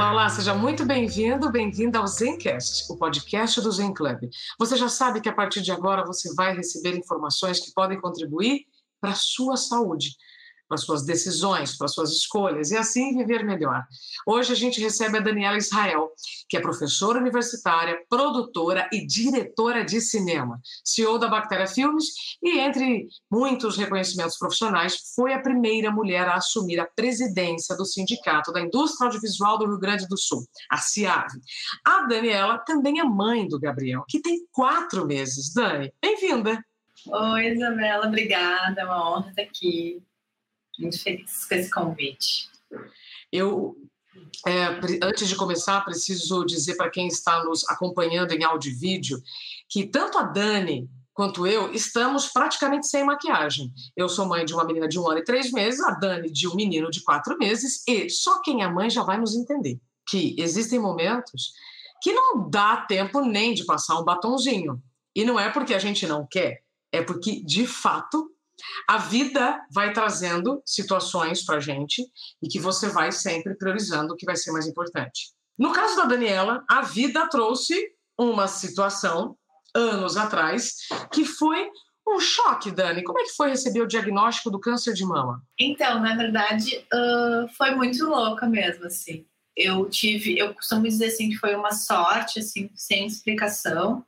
Olá, olá, seja muito bem-vindo, bem-vinda ao Zencast, o podcast do Zen Club. Você já sabe que a partir de agora você vai receber informações que podem contribuir para a sua saúde para suas decisões, para suas escolhas e assim viver melhor. Hoje a gente recebe a Daniela Israel, que é professora universitária, produtora e diretora de cinema, CEO da Bactéria Filmes e, entre muitos reconhecimentos profissionais, foi a primeira mulher a assumir a presidência do Sindicato da Indústria Audiovisual do Rio Grande do Sul, a CIAV. A Daniela também é mãe do Gabriel, que tem quatro meses. Dani, bem-vinda! Oi, Isabela, obrigada, é uma honra estar aqui. Muito feliz com esse convite. Eu, é, antes de começar, preciso dizer para quem está nos acompanhando em áudio e vídeo que tanto a Dani quanto eu estamos praticamente sem maquiagem. Eu sou mãe de uma menina de um ano e três meses, a Dani de um menino de quatro meses, e só quem é mãe já vai nos entender que existem momentos que não dá tempo nem de passar um batonzinho. E não é porque a gente não quer, é porque, de fato, a vida vai trazendo situações para gente e que você vai sempre priorizando o que vai ser mais importante. No caso da Daniela, a vida trouxe uma situação anos atrás que foi um choque, Dani. Como é que foi receber o diagnóstico do câncer de mama? Então, na verdade, uh, foi muito louca mesmo, assim. Eu tive, eu costumo dizer assim que foi uma sorte, assim, sem explicação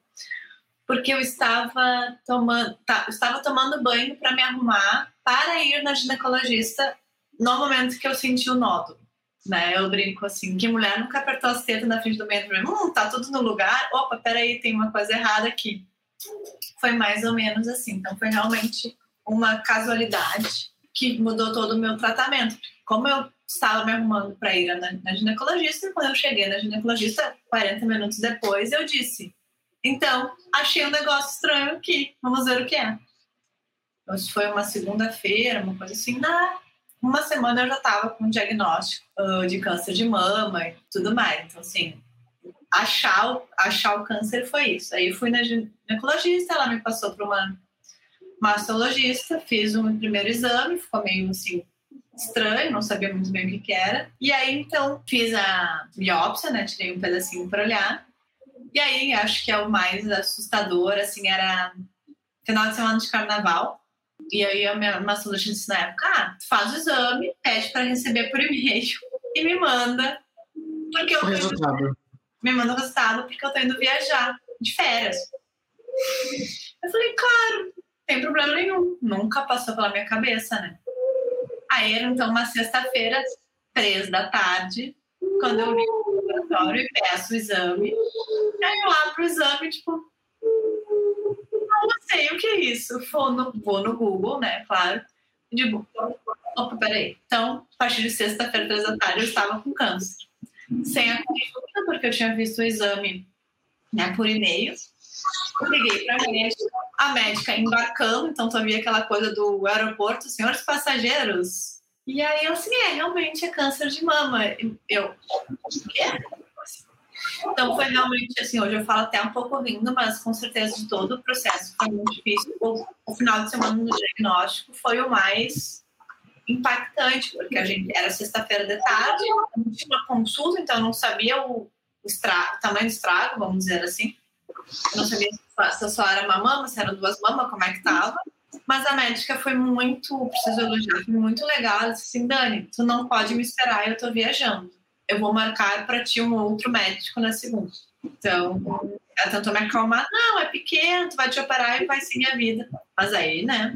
porque eu estava tomando, tá, estava tomando banho para me arrumar para ir na ginecologista no momento que eu senti o nódulo. Né? Eu brinco assim, que mulher nunca apertou as tetas na frente do banho e hum, tá tudo no lugar, opa, peraí, tem uma coisa errada aqui. Foi mais ou menos assim, então foi realmente uma casualidade que mudou todo o meu tratamento. Como eu estava me arrumando para ir na, na ginecologista, quando eu cheguei na ginecologista, 40 minutos depois, eu disse, então, achei um negócio estranho aqui, vamos ver o que é. Hoje foi uma segunda-feira, uma coisa assim, na uma semana eu já estava com um diagnóstico uh, de câncer de mama e tudo mais. Então, assim, achar o, achar o câncer foi isso. Aí fui na ginecologista, ela me passou para uma mastologista, fiz um primeiro exame, ficou meio assim estranho, não sabia muito bem o que, que era. E aí, então, fiz a biópsia, né? Tirei um pedacinho para olhar. E aí, acho que é o mais assustador, assim, era final de semana de carnaval. E aí, a minha mastologista disse na época: ah, faz o exame, pede para receber por e-mail e me manda. Porque eu resultado. Me manda o resultado porque eu tô indo viajar de férias. Eu falei, claro, tem problema nenhum. Nunca passou pela minha cabeça, né? Aí era então uma sexta-feira, três da tarde, quando eu vi o laboratório e peço o exame. Aí eu abro o exame, tipo, não sei o que é isso. Vou no, vou no Google, né? Claro. E digo, opa, peraí. Então, a partir de sexta-feira, três da tarde, eu estava com câncer. Sem a consulta, porque eu tinha visto o exame né, por e-mail. Liguei para a médica, a médica embarcando, então via aquela coisa do aeroporto, senhores passageiros, e aí eu assim, é, realmente é câncer de mama. Eu, quê? Então foi realmente assim, hoje eu falo até um pouco rindo, mas com certeza de todo o processo foi muito difícil. O, o final de semana no diagnóstico foi o mais impactante, porque a gente era sexta-feira de tarde, não tinha uma consulta, então eu não sabia o, estrago, o tamanho do estrago, vamos dizer assim. Eu não sabia se só era uma mama, se eram duas mamas, como é que tava. Mas a médica foi muito, preciso elogiar, foi muito legal. Ela disse assim: Dani, tu não pode me esperar, eu tô viajando. Eu vou marcar para ti um outro médico na segunda. Então, ela tentou me acalmar: não, é pequeno, tu vai te operar e vai seguir a vida. Mas aí, né,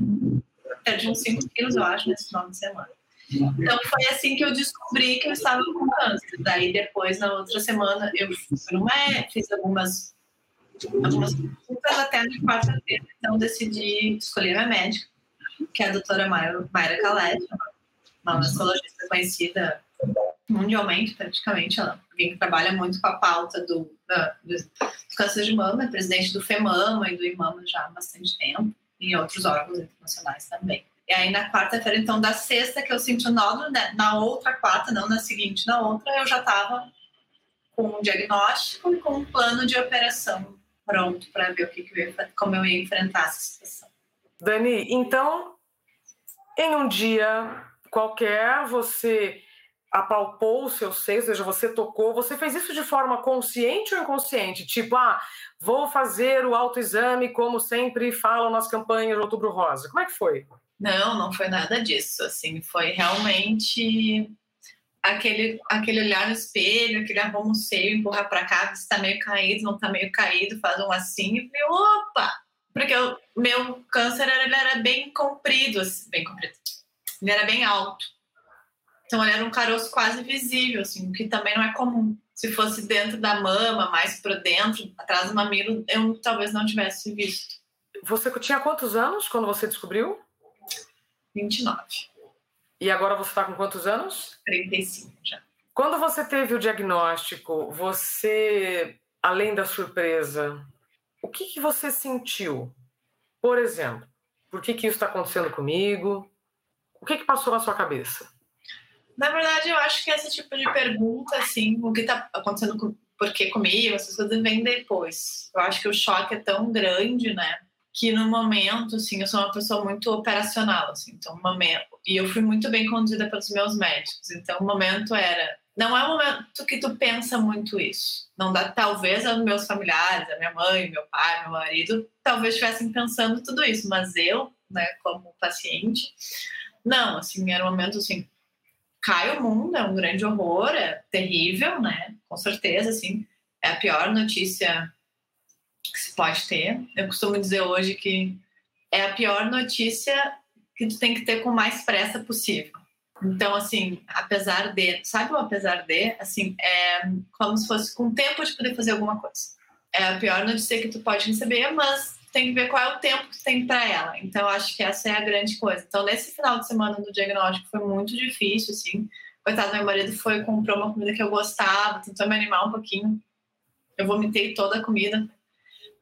perdi uns 5 quilos, eu acho, nesse final de semana. Então foi assim que eu descobri que eu estava com câncer. Daí depois, na outra semana, eu fui no médico, fiz algumas algumas consultas até na quarta-feira. Então, decidi escolher minha médica, que é a doutora Mayra, Calete, uma astrologista conhecida mundialmente, praticamente, ela, alguém que trabalha muito com a pauta do, da, do, câncer de mama, é presidente do FEMAMA e do IMAMA já há bastante tempo, e outros órgãos internacionais também. E aí na quarta-feira, então, da sexta que eu senti o nódulo, né, na outra quarta, não na seguinte, na outra, eu já estava com um diagnóstico e com um plano de operação pronto para ver o que, que eu ia, como eu ia enfrentar essa situação. Dani, então, em um dia qualquer, você apalpou o seu seio, ou seja, você tocou, você fez isso de forma consciente ou inconsciente? Tipo, ah, vou fazer o autoexame como sempre falam nas campanhas do Outubro Rosa. Como é que foi? Não, não foi nada disso. Assim, foi realmente aquele, aquele olhar no espelho, aquele arruma o seio, empurrar para cá, se está meio caído, não está meio caído, faz um assim, e falei, opa! Porque o meu câncer ele era bem comprido, assim, bem comprido. Ele era bem alto. Então ele era um caroço quase visível, assim, o que também não é comum. Se fosse dentro da mama, mais para dentro, atrás do mamilo, eu talvez não tivesse visto. Você tinha quantos anos quando você descobriu? 29. E agora você está com quantos anos? 35 já. Quando você teve o diagnóstico, você, além da surpresa, o que, que você sentiu? Por exemplo, por que, que isso está acontecendo comigo? O que, que passou na sua cabeça? Na verdade, eu acho que esse tipo de pergunta, assim, o que está acontecendo com, por que comigo, essas coisas vêm depois. Eu acho que o choque é tão grande, né? que no momento, assim, eu sou uma pessoa muito operacional, assim, então o momento, e eu fui muito bem conduzida pelos meus médicos, então o momento era, não é o momento que tu pensa muito isso, não dá, talvez os meus familiares, a minha mãe, meu pai, meu marido, talvez estivessem pensando tudo isso, mas eu, né, como paciente, não, assim, era um momento, assim, cai o mundo, é um grande horror, é terrível, né, com certeza, assim, é a pior notícia que se pode ter. Eu costumo dizer hoje que é a pior notícia que tu tem que ter com mais pressa possível. Então, assim, apesar de, sabe o apesar de, assim, é como se fosse com tempo de poder fazer alguma coisa. É a pior notícia que tu pode receber, mas tem que ver qual é o tempo que tem para ela. Então, acho que essa é a grande coisa. Então, nesse final de semana do diagnóstico foi muito difícil, assim. Coitado, meu marido foi comprou uma comida que eu gostava, tentou me animar um pouquinho. Eu vomitei toda a comida,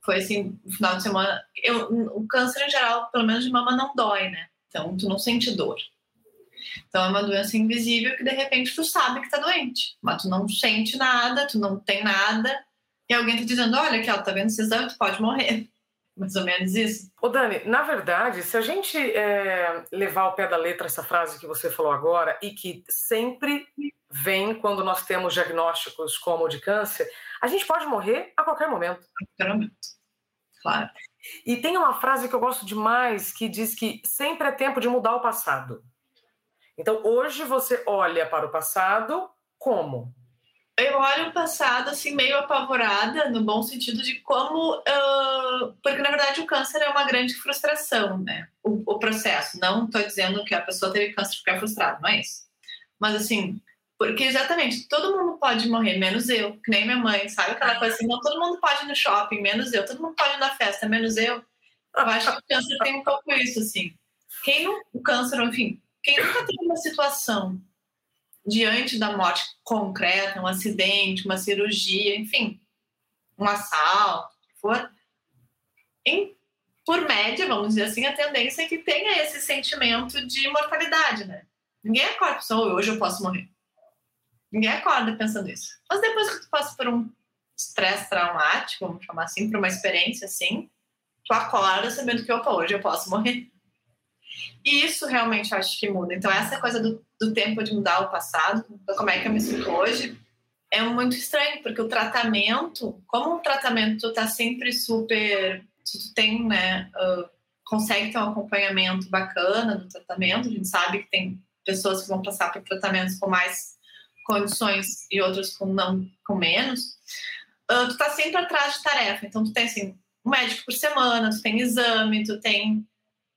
foi assim, no final de semana. Eu, o câncer em geral, pelo menos de mama, não dói, né? Então, tu não sente dor. Então, é uma doença invisível que de repente tu sabe que tá doente, mas tu não sente nada, tu não tem nada, e alguém tá dizendo: olha, aqui, ó, tá vendo esse exame, tu pode morrer. Mais ou menos isso. Ô, Dani, na verdade, se a gente é, levar ao pé da letra essa frase que você falou agora, e que sempre vem quando nós temos diagnósticos como o de câncer, a gente pode morrer a qualquer momento. A qualquer momento. Claro. E tem uma frase que eu gosto demais que diz que sempre é tempo de mudar o passado. Então, hoje você olha para o passado como? Eu olho o passado assim meio apavorada, no bom sentido de como, uh, porque na verdade o câncer é uma grande frustração, né? O, o processo. Não estou dizendo que a pessoa teve câncer porque é frustrada, não é isso. Mas assim, porque exatamente, todo mundo pode morrer, menos eu, que nem minha mãe, sabe aquela coisa assim, não, todo mundo pode ir no shopping, menos eu, todo mundo pode ir na festa, menos eu. Eu acho que o câncer tem um pouco isso, assim. Quem não, o câncer, enfim, quem nunca teve uma situação diante da morte concreta, um acidente, uma cirurgia, enfim, um assalto, o que for, em, por média, vamos dizer assim, a tendência é que tenha esse sentimento de mortalidade, né? Ninguém acorda pensando, hoje eu posso morrer. Ninguém acorda pensando isso. Mas depois que tu passa por um estresse traumático, vamos chamar assim, por uma experiência assim, tu acorda sabendo que, opa, hoje eu posso morrer. E isso realmente eu acho que muda. Então, essa coisa do, do tempo de mudar o passado, como é que eu me sinto hoje, é muito estranho, porque o tratamento, como o tratamento está sempre super. Tu tem, né, uh, consegue ter um acompanhamento bacana do tratamento, a gente sabe que tem pessoas que vão passar por tratamentos com mais condições e outros com não com menos, uh, tu tá sempre atrás de tarefa. Então tu tem assim, um médico por semana, tu tem exame, tu tem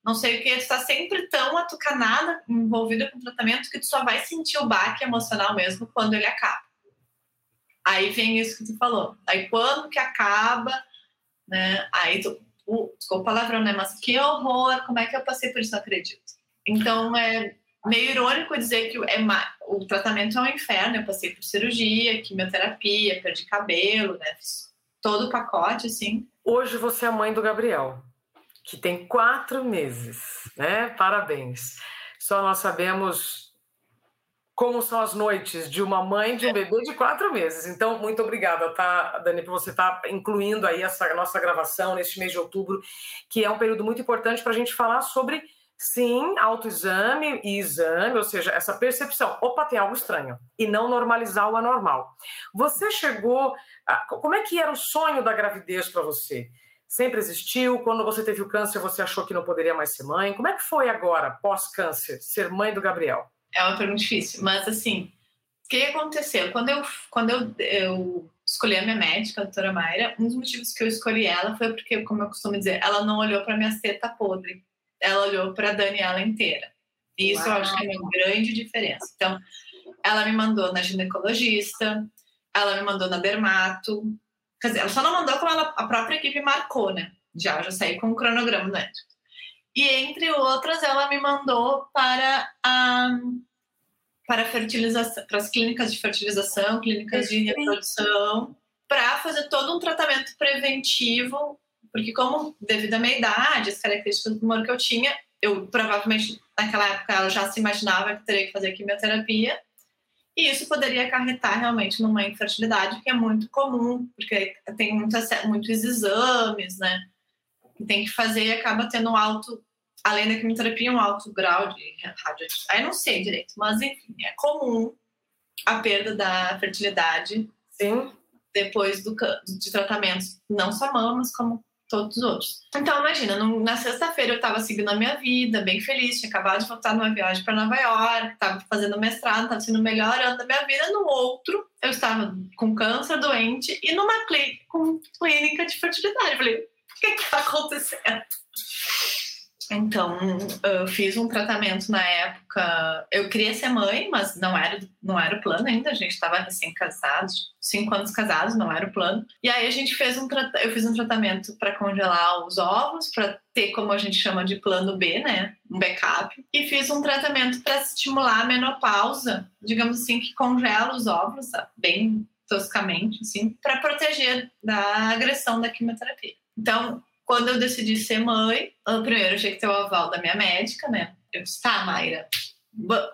não sei o que, tu tá sempre tão atucanada, envolvida com o tratamento, que tu só vai sentir o baque emocional mesmo quando ele acaba. Aí vem isso que tu falou. Aí quando que acaba, né? Aí tu, uh, desculpa o palavrão, né? Mas que horror, como é que eu passei por isso? Não acredito. Então, é, meio irônico dizer que é o tratamento é um inferno. Eu passei por cirurgia, quimioterapia, perdi cabelo, né? Fiz todo o pacote, assim. Hoje você é mãe do Gabriel, que tem quatro meses, né? Parabéns. Só nós sabemos como são as noites de uma mãe de um bebê de quatro meses. Então, muito obrigada, tá, Dani, por você estar tá incluindo aí essa nossa gravação neste mês de outubro, que é um período muito importante para a gente falar sobre Sim, autoexame e exame, ou seja, essa percepção, opa, tem algo estranho, e não normalizar o anormal. Você chegou. A, como é que era o sonho da gravidez para você? Sempre existiu? Quando você teve o câncer, você achou que não poderia mais ser mãe? Como é que foi agora, pós-câncer, ser mãe do Gabriel? É uma pergunta difícil, mas assim, o que aconteceu? Quando eu, quando eu, eu escolhi a minha médica, a doutora Mayra, um dos motivos que eu escolhi ela foi porque, como eu costumo dizer, ela não olhou para minha seta podre ela olhou para a Daniela inteira. E isso Uau. eu acho que é uma grande diferença. Então, ela me mandou na ginecologista, ela me mandou na dermato. Quer dizer, ela só não mandou como ela, a própria equipe marcou, né? Já, já saí com o cronograma médico. E entre outras, ela me mandou para a para fertilização, para as clínicas de fertilização, clínicas de reprodução, para fazer todo um tratamento preventivo porque como, devido à minha idade, as características do tumor que eu tinha, eu provavelmente, naquela época, ela já se imaginava que teria que fazer quimioterapia. E isso poderia acarretar realmente numa infertilidade, que é muito comum, porque tem muitas, muitos exames, né? Que tem que fazer e acaba tendo um alto, além da quimioterapia, um alto grau de radioatividade. Aí não sei direito, mas enfim, é comum a perda da fertilidade Sim. depois do, de tratamentos, não só mamas, como todos os outros. Então, imagina, no, na sexta-feira eu estava seguindo a minha vida, bem feliz, tinha acabado de voltar numa viagem para Nova York, estava fazendo mestrado, estava sendo o melhor ano da minha vida. No outro, eu estava com câncer doente e numa clínica, com clínica de fertilidade. Eu falei, o que está acontecendo? Então, eu fiz um tratamento na época. Eu queria ser mãe, mas não era, não era o plano ainda. A gente estava recém-casados, cinco anos casados, não era o plano. E aí a gente fez um eu fiz um tratamento para congelar os ovos, para ter como a gente chama de plano B, né, um backup. E fiz um tratamento para estimular a menopausa, digamos assim, que congela os ovos, bem toscamente, assim, para proteger da agressão da quimioterapia. Então, quando eu decidi ser mãe, primeiro eu tinha que ter o aval da minha médica, né? Eu disse, tá, Mayra,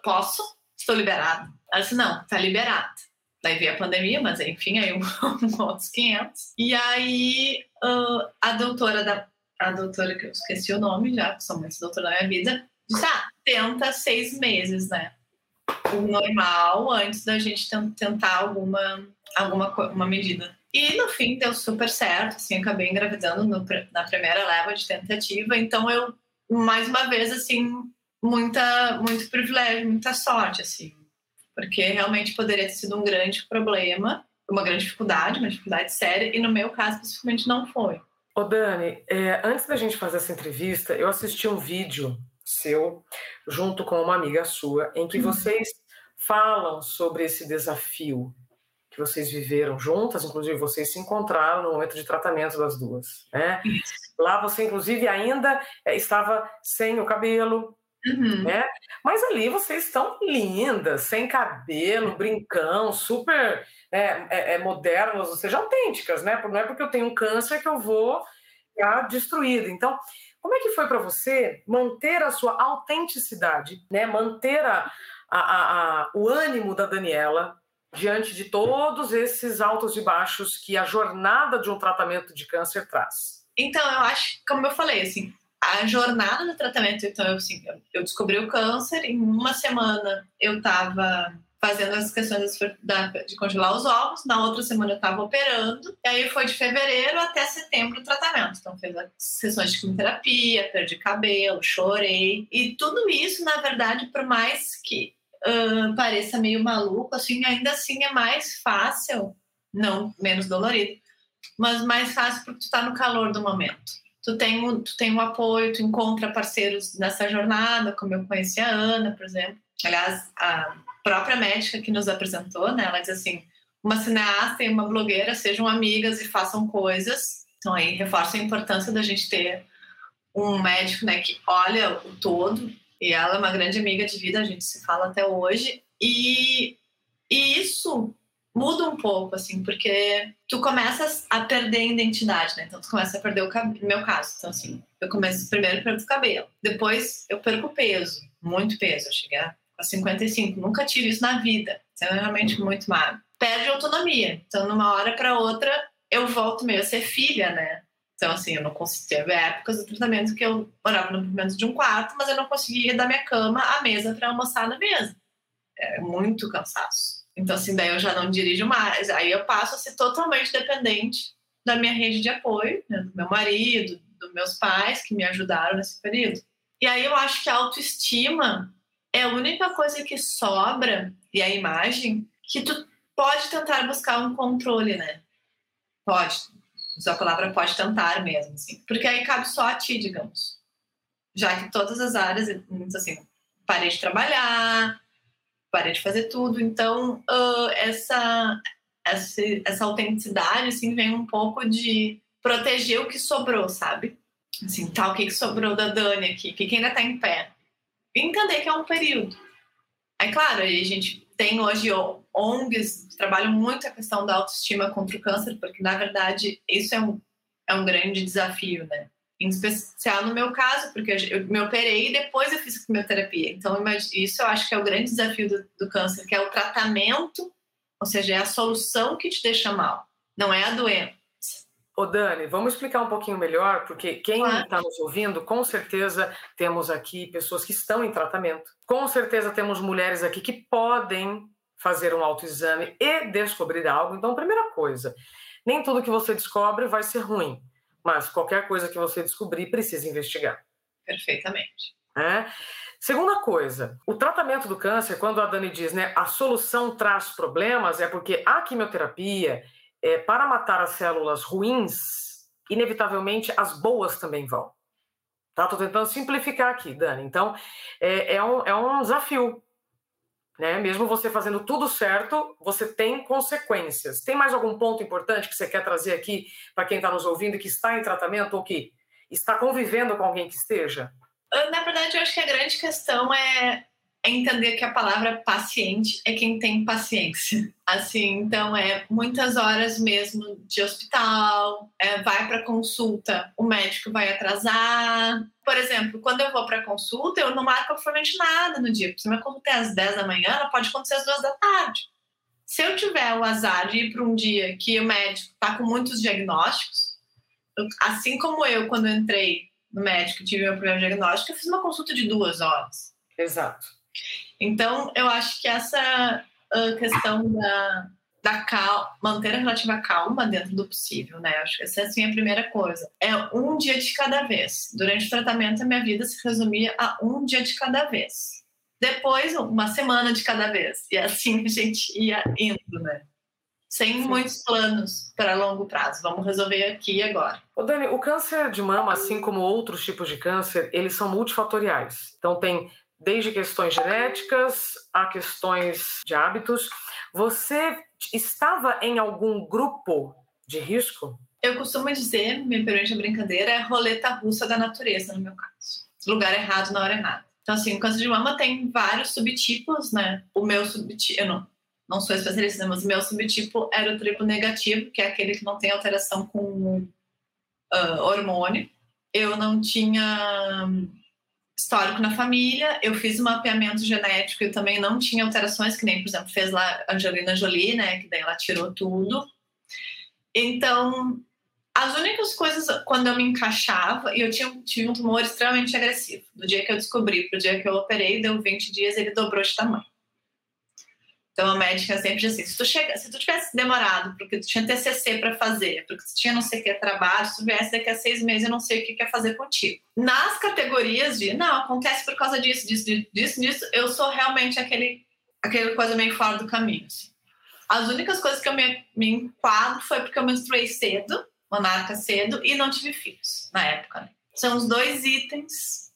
posso? Estou liberada. Ela disse, não, tá liberada. Daí veio a pandemia, mas enfim, aí um, um outros 500. E aí uh, a doutora da a doutora que eu esqueci o nome já, que sou muito doutora da minha vida, disse, ah, tenta seis meses, né? O normal antes da gente tentar alguma alguma uma medida. E no fim deu super certo, assim, acabei engravidando no, na primeira leva de tentativa, então eu, mais uma vez, assim, muita, muito privilégio, muita sorte, assim, porque realmente poderia ter sido um grande problema, uma grande dificuldade, uma dificuldade séria, e no meu caso, especificamente, não foi. Ô Dani, é, antes da gente fazer essa entrevista, eu assisti um vídeo seu, junto com uma amiga sua, em que uhum. vocês falam sobre esse desafio que vocês viveram juntas, inclusive vocês se encontraram no momento de tratamento das duas, né? Lá você, inclusive, ainda é, estava sem o cabelo, uhum. né? Mas ali vocês estão lindas, sem cabelo, brincão, super é, é, é, modernas, ou seja, autênticas, né? Não é porque eu tenho um câncer que eu vou ficar destruída. Então, como é que foi para você manter a sua autenticidade, né? Manter a, a, a o ânimo da Daniela, diante de todos esses altos e baixos que a jornada de um tratamento de câncer traz? Então, eu acho, como eu falei, assim, a jornada do tratamento, então, assim, eu descobri o câncer, em uma semana eu estava fazendo as questões de congelar os ovos, na outra semana eu estava operando, e aí foi de fevereiro até setembro o tratamento. Então, fez as sessões de quimioterapia, perdi cabelo, chorei, e tudo isso, na verdade, por mais que pareça meio maluco, assim, ainda assim é mais fácil, não menos dolorido, mas mais fácil porque tu tá no calor do momento. Tu tem, um, tu tem um apoio, tu encontra parceiros nessa jornada, como eu conheci a Ana, por exemplo. Aliás, a própria médica que nos apresentou, né, ela diz assim, uma cineasta e uma blogueira sejam amigas e façam coisas. Então aí reforça a importância da gente ter um médico, né, que olha o todo E ela é uma grande amiga de vida, a gente se fala até hoje. E, e isso muda um pouco, assim, porque tu começas a perder a identidade, né? Então tu começa a perder o cabelo, no meu caso. Então, assim, eu começo primeiro perco o cabelo, depois eu perco peso, muito peso. Eu cheguei a 55, nunca tive isso na vida, extremamente muito magro. Perde autonomia. Então, numa hora para outra, eu volto meio a ser filha, né? Então, assim, eu não consegui. Teve épocas do tratamento que eu morava no menos de um quarto, mas eu não conseguia ir da minha cama à mesa para almoçar na mesa. É muito cansaço. Então, assim, daí eu já não dirijo mais. Aí eu passo a ser totalmente dependente da minha rede de apoio, né? do meu marido, dos meus pais, que me ajudaram nesse período. E aí eu acho que a autoestima é a única coisa que sobra, e a imagem, que tu pode tentar buscar um controle, né? Pode. Usar a palavra pode tentar mesmo, assim. Porque aí cabe só a ti, digamos. Já que todas as áreas, assim, parei de trabalhar, parei de fazer tudo. Então, uh, essa, essa, essa autenticidade, assim, vem um pouco de proteger o que sobrou, sabe? Assim, tá, o que, que sobrou da Dani aqui? O que, que ainda tá em pé? E entender que é um período. É claro, a gente tem hoje ONGs que trabalham muito a questão da autoestima contra o câncer, porque, na verdade, isso é um, é um grande desafio, né? em especial no meu caso, porque eu me operei e depois eu fiz quimioterapia. Então, isso eu acho que é o grande desafio do, do, câncer, que é o tratamento, ou seja, é a solução que te deixa mal, não é a doença. Ô Dani, vamos explicar um pouquinho melhor, porque quem está claro. nos ouvindo, com certeza temos aqui pessoas que estão em tratamento. Com certeza temos mulheres aqui que podem fazer um autoexame e descobrir algo. Então, primeira coisa, nem tudo que você descobre vai ser ruim. Mas qualquer coisa que você descobrir, precisa investigar. Perfeitamente. É? Segunda coisa, o tratamento do câncer, quando a Dani diz, né, a solução traz problemas, é porque a quimioterapia, é, para matar as células ruins, inevitavelmente as boas também vão. Tá? Tô tentando simplificar aqui, Dani. Então, é, é, um, é um desafio. Né? Mesmo você fazendo tudo certo, você tem consequências. Tem mais algum ponto importante que você quer trazer aqui para quem está nos ouvindo que está em tratamento ou que está convivendo com alguém que esteja? Na verdade, eu acho que a grande questão é é entender que a palavra paciente é quem tem paciência. Assim, então é muitas horas mesmo de hospital, é, vai para consulta, o médico vai atrasar. Por exemplo, quando eu vou para consulta, eu não marco absolutamente nada no dia. Se minha consulta é às 10 da manhã, ela pode acontecer às 2 da tarde. Se eu tiver o azar de ir para um dia que o médico está com muitos diagnósticos, assim como eu, quando eu entrei no médico e tive meu primeiro diagnóstico, eu fiz uma consulta de duas horas. Exato. Então, eu acho que essa uh, questão da, da calma, manter a relativa calma dentro do possível, né? Acho que essa é assim, a primeira coisa. É um dia de cada vez. Durante o tratamento, a minha vida se resumia a um dia de cada vez. Depois, uma semana de cada vez. E assim a gente ia indo, né? Sem Sim. muitos planos para longo prazo. Vamos resolver aqui e agora. Ô Dani, o câncer de mama, assim como outros tipos de câncer, eles são multifatoriais. Então, tem desde questões genéticas a questões de hábitos. Você estava em algum grupo de risco? Eu costumo dizer, me permite a brincadeira, é roleta russa da natureza, no meu caso. Lugar errado na hora errada. Então, assim, o câncer de mama tem vários subtipos, né? O meu subtipo, eu não, não sou especialista, mas o meu subtipo era o triplo negativo, que é aquele que não tem alteração com uh, hormônio. Eu não tinha histórico na família, eu fiz um mapeamento genético e também não tinha alterações, que nem, por exemplo, fez lá Angelina Jolie, né, que daí ela tirou tudo. Então, as únicas coisas, quando eu me encaixava, e eu tinha, um tumor extremamente agressivo. Do dia que eu descobri para o dia que eu operei, deu 20 dias, ele dobrou de tamanho. Então a médica sempre diz assim: se tu, chega, se tu tivesse demorado, porque tu tinha TCC para fazer, porque tu tinha não sei o que trabalho, se tu viesse daqui a seis meses, eu não sei o que quer fazer contigo. Nas categorias de não, acontece por causa disso, disso, disso, disso, eu sou realmente aquele, aquele coisa meio fora do caminho. Assim. As únicas coisas que eu me, me enquadro foi porque eu menstruei cedo, monarca cedo, e não tive filhos na época. Né? São os dois itens,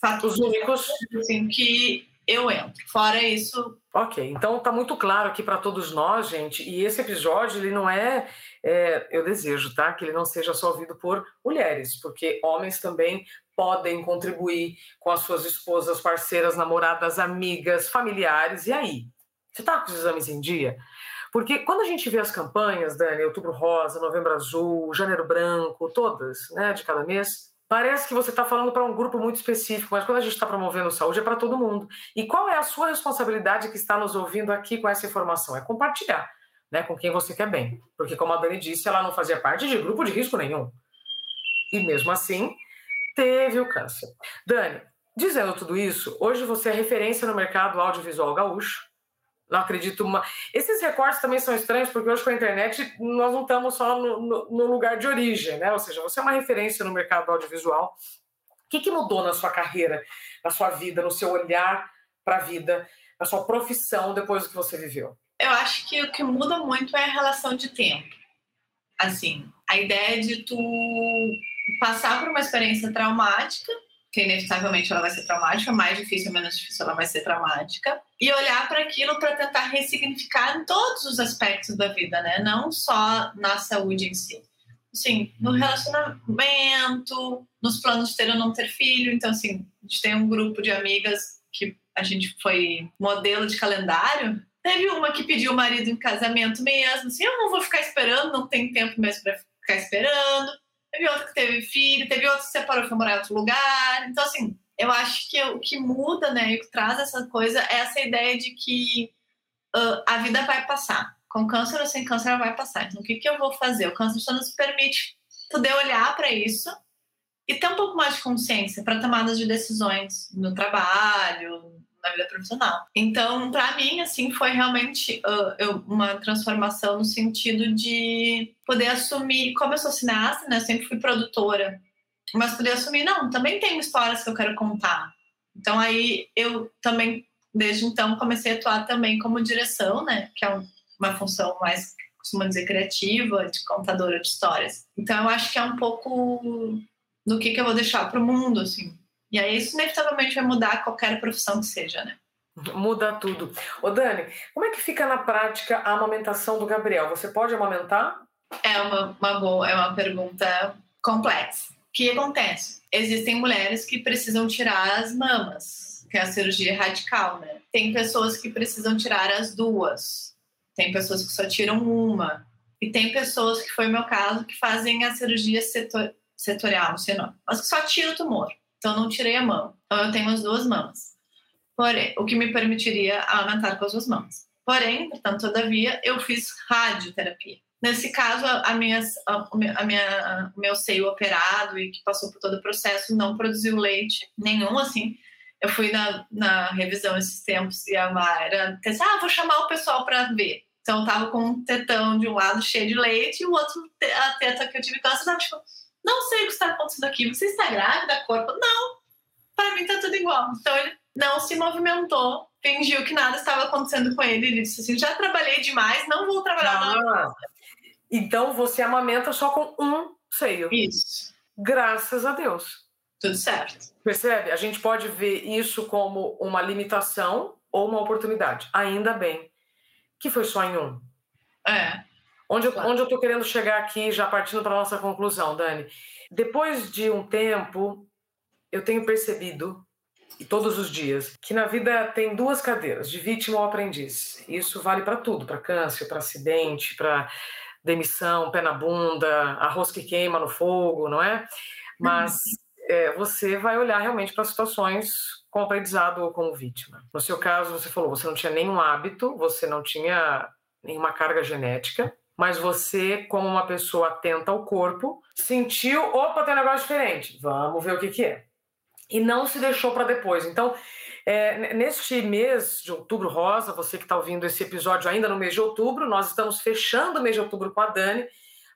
fatos únicos, assim, que eu entro. Fora isso. Ok, então está muito claro aqui para todos nós, gente. E esse episódio ele não é, é, eu desejo, tá, que ele não seja só ouvido por mulheres, porque homens também podem contribuir com as suas esposas, parceiras, namoradas, amigas, familiares. E aí? Você está com os exames em dia? Porque quando a gente vê as campanhas, Dani, Outubro Rosa, Novembro Azul, Janeiro Branco, todas, né, de cada mês, parece que você está falando para um grupo muito específico, mas quando a gente está promovendo saúde é para todo mundo. E qual é a sua responsabilidade que está nos ouvindo aqui com essa informação? É compartilhar, né, com quem você quer bem. Porque, como a Dani disse, ela não fazia parte de grupo de risco nenhum. E mesmo assim, teve o câncer. Dani, dizendo tudo isso, hoje você é referência no mercado audiovisual gaúcho não acredito uma. Esses recortes também são estranhos, porque hoje com a internet nós não estamos só no, no, no lugar de origem, né? Ou seja, você é uma referência no mercado audiovisual. O que, que mudou na sua carreira, na sua vida, no seu olhar para a vida, na sua profissão depois do que você viveu? Eu acho que o que muda muito é a relação de tempo. Assim, a ideia de tu passar por uma experiência traumática que inevitavelmente ela vai ser traumática, mais difícil ou menos difícil ela vai ser traumática, e olhar para aquilo para tentar ressignificar em todos os aspectos da vida, né? Não só na saúde em si. Assim, no relacionamento, nos planos de ter ou não ter filho. Então, assim, a gente tem um grupo de amigas que a gente foi modelo de calendário. Teve uma que pediu o marido em casamento mesmo, assim, eu não vou ficar esperando, não tem tempo mesmo para ficar esperando teve outro que teve filho, teve outro que separou e foi morar em outro lugar. Então, assim, eu acho que o que muda, né, e o que traz essa coisa é essa ideia de que uh, a vida vai passar. Com câncer ou sem câncer, ela vai passar. Então, o que, que eu vou fazer? O câncer só nos permite poder olhar para isso e ter um pouco mais de consciência para tomadas de decisões no trabalho, na vida profissional. Então, para mim, assim, foi realmente uh, eu, uma transformação no sentido de poder assumir, como eu sou cineasta, né, eu sempre fui produtora, mas poder assumir, não, também tem histórias que eu quero contar. Então, aí eu também, desde então, comecei a atuar também como direção, né, que é uma função mais, costuma dizer, criativa, de contadora de histórias. Então, eu acho que é um pouco do que, que eu vou deixar para o mundo, assim, e aí isso inevitavelmente vai mudar qualquer profissão que seja, né? Muda tudo. Ô Dani, como é que fica na prática a amamentação do Gabriel? Você pode amamentar? É uma, uma boa, é uma pergunta complexa. O que acontece? Existem mulheres que precisam tirar as mamas, que é a cirurgia radical, né? Tem pessoas que precisam tirar as duas. Tem pessoas que só tiram uma. E tem pessoas, que foi o meu caso, que fazem a cirurgia setor, setorial, não sei o nome, mas que só tira o tumor. Então, não tirei a mão. Então, eu tenho as duas mãos. Porém, o que me permitiria aumentar com as duas mãos. Porém, portanto, todavia, eu fiz radioterapia. Nesse caso, a minha, a minha, o meu seio operado e que passou por todo o processo não produziu leite nenhum, assim. Eu fui na, na revisão esses tempos e a Mayra disse, ah, vou chamar o pessoal para ver. Então, eu tava com um tetão de um lado cheio de leite e o outro, a teta que eu tive câncer, tava tipo, não sei o que está acontecendo aqui. Você está grávida, corpo? Não. Para mim está tudo igual. Então ele não se movimentou, fingiu que nada estava acontecendo com ele. Ele disse assim: já trabalhei demais, não vou trabalhar ah, Então você amamenta só com um seio. Isso. Graças a Deus. Tudo certo. Percebe? A gente pode ver isso como uma limitação ou uma oportunidade. Ainda bem que foi só em um. É. Onde eu, onde eu tô querendo chegar aqui, já partindo para nossa conclusão, Dani. Depois de um tempo, eu tenho percebido, e todos os dias, que na vida tem duas cadeiras, de vítima ou aprendiz. Isso vale para tudo, para câncer, para acidente, para demissão, pé na bunda, arroz que queima no fogo, não é? Mas é, você vai olhar realmente para situações com aprendizado ou como vítima. No seu caso, você falou, você não tinha nenhum hábito, você não tinha nenhuma carga genética, mas você, como uma pessoa atenta ao corpo, sentiu, opa, tem um negócio diferente, vamos ver o que, que é. E não se deixou para depois. Então, é, neste mês de outubro rosa, você que está ouvindo esse episódio ainda no mês de outubro, nós estamos fechando o mês de outubro com a Dani,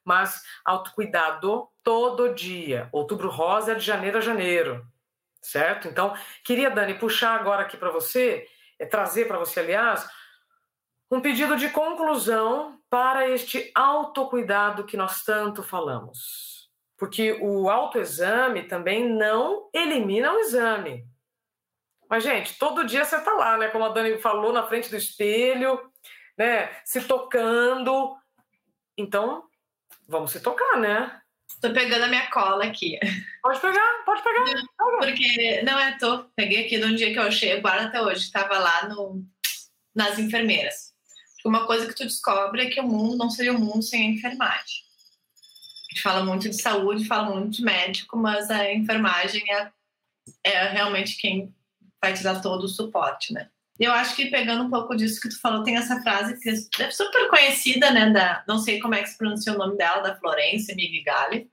mas autocuidado todo dia. Outubro rosa é de janeiro a janeiro, certo? Então, queria, Dani, puxar agora aqui para você, é, trazer para você, aliás, um pedido de conclusão para este autocuidado que nós tanto falamos. Porque o autoexame também não elimina o exame. Mas, gente, todo dia você está lá, né? Como a Dani falou, na frente do espelho, né? Se tocando. Então, vamos se tocar, né? Tô pegando a minha cola aqui. Pode pegar, pode pegar. Porque, não é, tô. Peguei aqui de um dia que eu achei, guarda até hoje. Tava lá no, nas enfermeiras. Uma coisa que tu descobre é que o mundo não seria o mundo sem a enfermagem. A gente fala muito de saúde, fala muito de médico, mas a enfermagem é, é realmente quem vai te dar todo o suporte, né? Eu acho que pegando um pouco disso que tu falou, tem essa frase que é super conhecida, né? Da, não sei como é que se pronuncia o nome dela, da Florência Migali,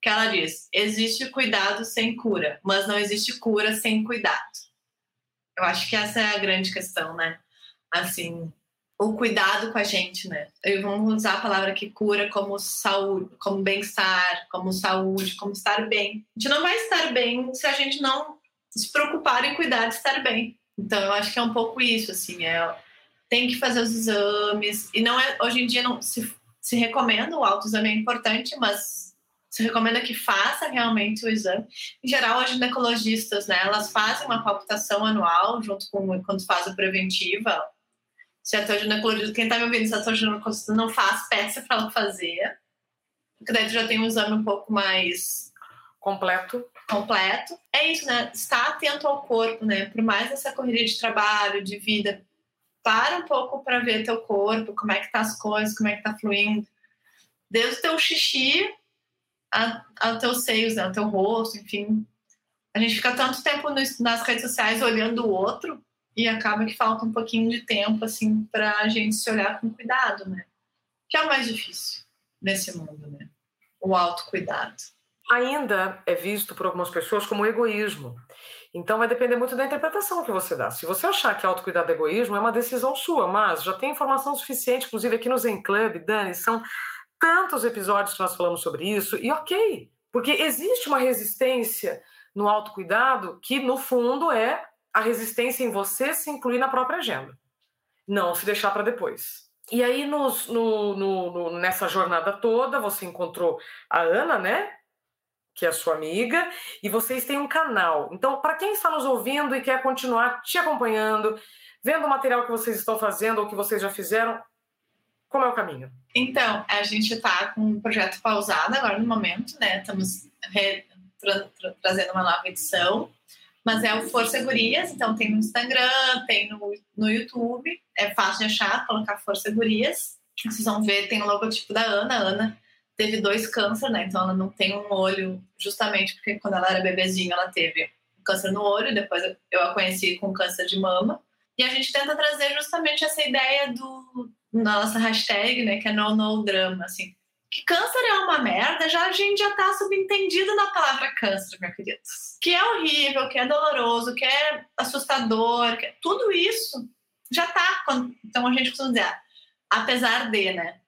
que ela diz: existe cuidado sem cura, mas não existe cura sem cuidado. Eu acho que essa é a grande questão, né? Assim, o cuidado com a gente, né? E vamos usar a palavra que cura como saúde, como bem-estar, como saúde, como estar bem. A gente não vai estar bem se a gente não se preocupar em cuidar de estar bem. Então, eu acho que é um pouco isso, assim, é tem que fazer os exames e não é hoje em dia não se, se recomenda o autoexame é importante, mas se recomenda que faça realmente o exame. Em geral, as ginecologistas, né, elas fazem uma palpitação anual junto com quando faz a preventiva se a tua ginecologista, quem tá me ouvindo, se a tua ginecologista não faz, peça para ela fazer. Porque daí tu já tem um exame um pouco mais completo. Completo. É isso, né? Estar atento ao corpo, né? Por mais essa corrida de trabalho, de vida, para um pouco para ver teu corpo, como é que tá as coisas, como é que tá fluindo. Desde o teu xixi ao teus seios, né? ao teu rosto, enfim. A gente fica tanto tempo nas redes sociais olhando o outro e acaba que falta um pouquinho de tempo assim para a gente se olhar com cuidado, né? Que é o mais difícil nesse mundo, né? O autocuidado. Ainda é visto por algumas pessoas como egoísmo. Então vai depender muito da interpretação que você dá. Se você achar que autocuidado é egoísmo, é uma decisão sua, mas já tem informação suficiente, inclusive aqui no Zen Club, Dani, são tantos episódios que nós falamos sobre isso, e ok, porque existe uma resistência no autocuidado que, no fundo, é a resistência em você se incluir na própria agenda, não se deixar para depois. E aí, nos, no, no, no, nessa jornada toda, você encontrou a Ana, né? Que é sua amiga, e vocês têm um canal. Então, para quem está nos ouvindo e quer continuar te acompanhando, vendo o material que vocês estão fazendo ou que vocês já fizeram, como é o caminho? Então, a gente está com um projeto pausado agora no momento, né? Estamos re, tra, tra, trazendo uma nova edição mas é o Força Gurias, então tem no Instagram, tem no, no YouTube, é fácil de achar, colocar Força Gurias. Vocês vão ver, tem o logotipo da Ana. A Ana teve dois cânceres, né? Então ela não tem um olho, justamente porque quando ela era bebezinha ela teve câncer no olho, depois eu a conheci com câncer de mama. E a gente tenta trazer justamente essa ideia do nossa hashtag, né, que é no no drama, assim, que câncer é uma merda, já a gente já tá subentendido na palavra câncer, meu querido. Que é horrível, que é doloroso, que é assustador, que é... tudo isso já tá. Então a gente costuma dizer, apesar de, né?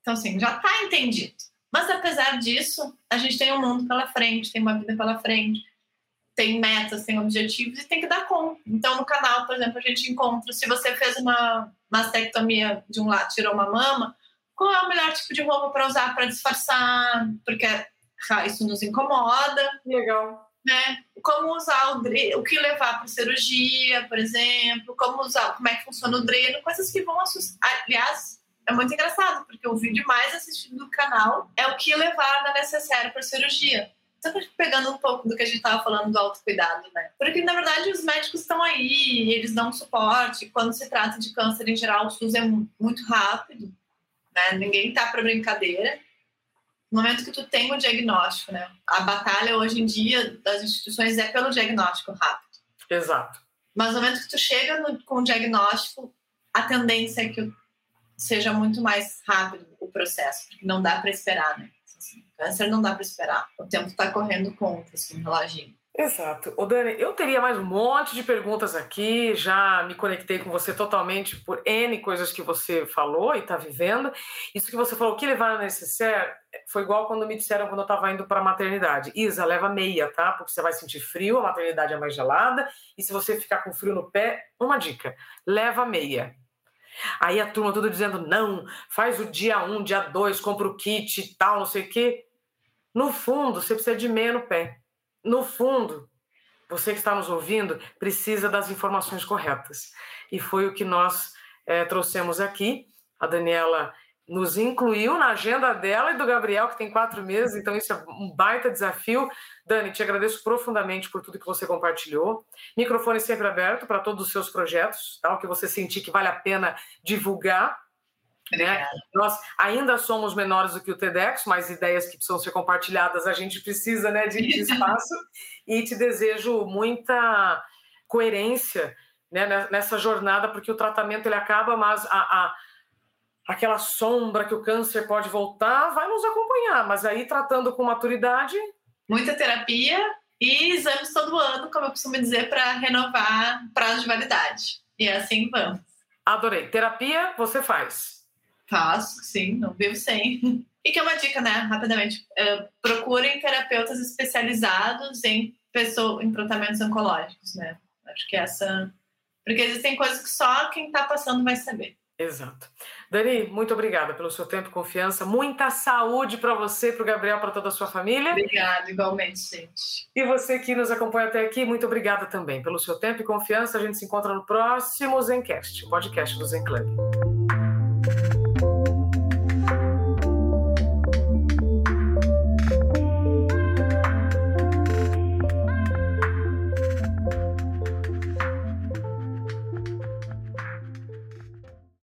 Então, assim, já tá entendido. Mas apesar disso, a gente tem um mundo pela frente, tem uma vida pela frente, tem metas, tem objetivos e tem que dar conta. Então, no canal, por exemplo, a gente encontra, se você fez uma mastectomia de um lado, tirou uma mama, qual é o melhor tipo de roupa para usar para disfarçar, porque isso nos incomoda. Legal. Né? Como usar o dreno, o que levar para cirurgia, por exemplo, como usar, como é que funciona o dreno, coisas que vão assustar. Aliás, é muito engraçado, porque o vídeo mais assistido do canal é o que levar da necessária para cirurgia. Então, pegando um pouco do que a gente estava falando do autocuidado, né? Porque, na verdade, os médicos estão aí, eles dão suporte. Quando se trata de câncer em geral, o SUS é muito rápido né? Ninguém tá para brincadeira. No momento que tu tem o diagnóstico, né? A batalha hoje em dia das instituições é pelo diagnóstico rápido. Exato. Mas no momento que tu chega no, com o diagnóstico, a tendência é que seja muito mais rápido o processo, porque não dá para esperar, né? Assim, câncer não dá para esperar. O tempo está correndo contra, assim, reloginho. Exato. O Dani, eu teria mais um monte de perguntas aqui, já me conectei com você totalmente por N coisas que você falou e está vivendo. Isso que você falou, que levar na necessaire, foi igual quando me disseram quando eu estava indo para a maternidade. Isa, leva meia, tá? Porque você vai sentir frio, a maternidade é mais gelada, e se você ficar com frio no pé, uma dica, leva meia. Aí a turma tudo dizendo, não, faz o dia 1, um, dia 2, compra o kit e tal, não sei o quê. No fundo, você precisa de meia no pé no fundo, você que está nos ouvindo precisa das informações corretas. E foi o que nós é, trouxemos aqui. A Daniela nos incluiu na agenda dela e do Gabriel, que tem quatro meses, então isso é um baita desafio. Dani, te agradeço profundamente por tudo que você compartilhou. Microfone sempre aberto para todos os seus projetos, tá? o que você sentir que vale a pena divulgar. Né? Nós ainda somos menores do que o TEDx, mas ideias que precisam ser compartilhadas a gente precisa né, de, de espaço. e te desejo muita coerência né, nessa jornada, porque o tratamento ele acaba, mas a, a aquela sombra que o câncer pode voltar, vai nos acompanhar, mas aí tratando com maturidade. Muita terapia e exames todo ano, como eu costumo dizer, para renovar prazo de validade. E assim vamos. Adorei. Terapia você faz? Faço, sim, não vivo sem. E que é uma dica, né? Rapidamente. Uh, procurem terapeutas especializados em, pessoa, em tratamentos oncológicos, né? Acho que essa. Porque existem coisas que só quem está passando vai saber. Exato. Dani, muito obrigada pelo seu tempo e confiança. Muita saúde para você, para o Gabriel, para toda a sua família. Obrigada, igualmente, gente. E você que nos acompanha até aqui, muito obrigada também pelo seu tempo e confiança. A gente se encontra no próximo Zencast, podcast do Zen Club.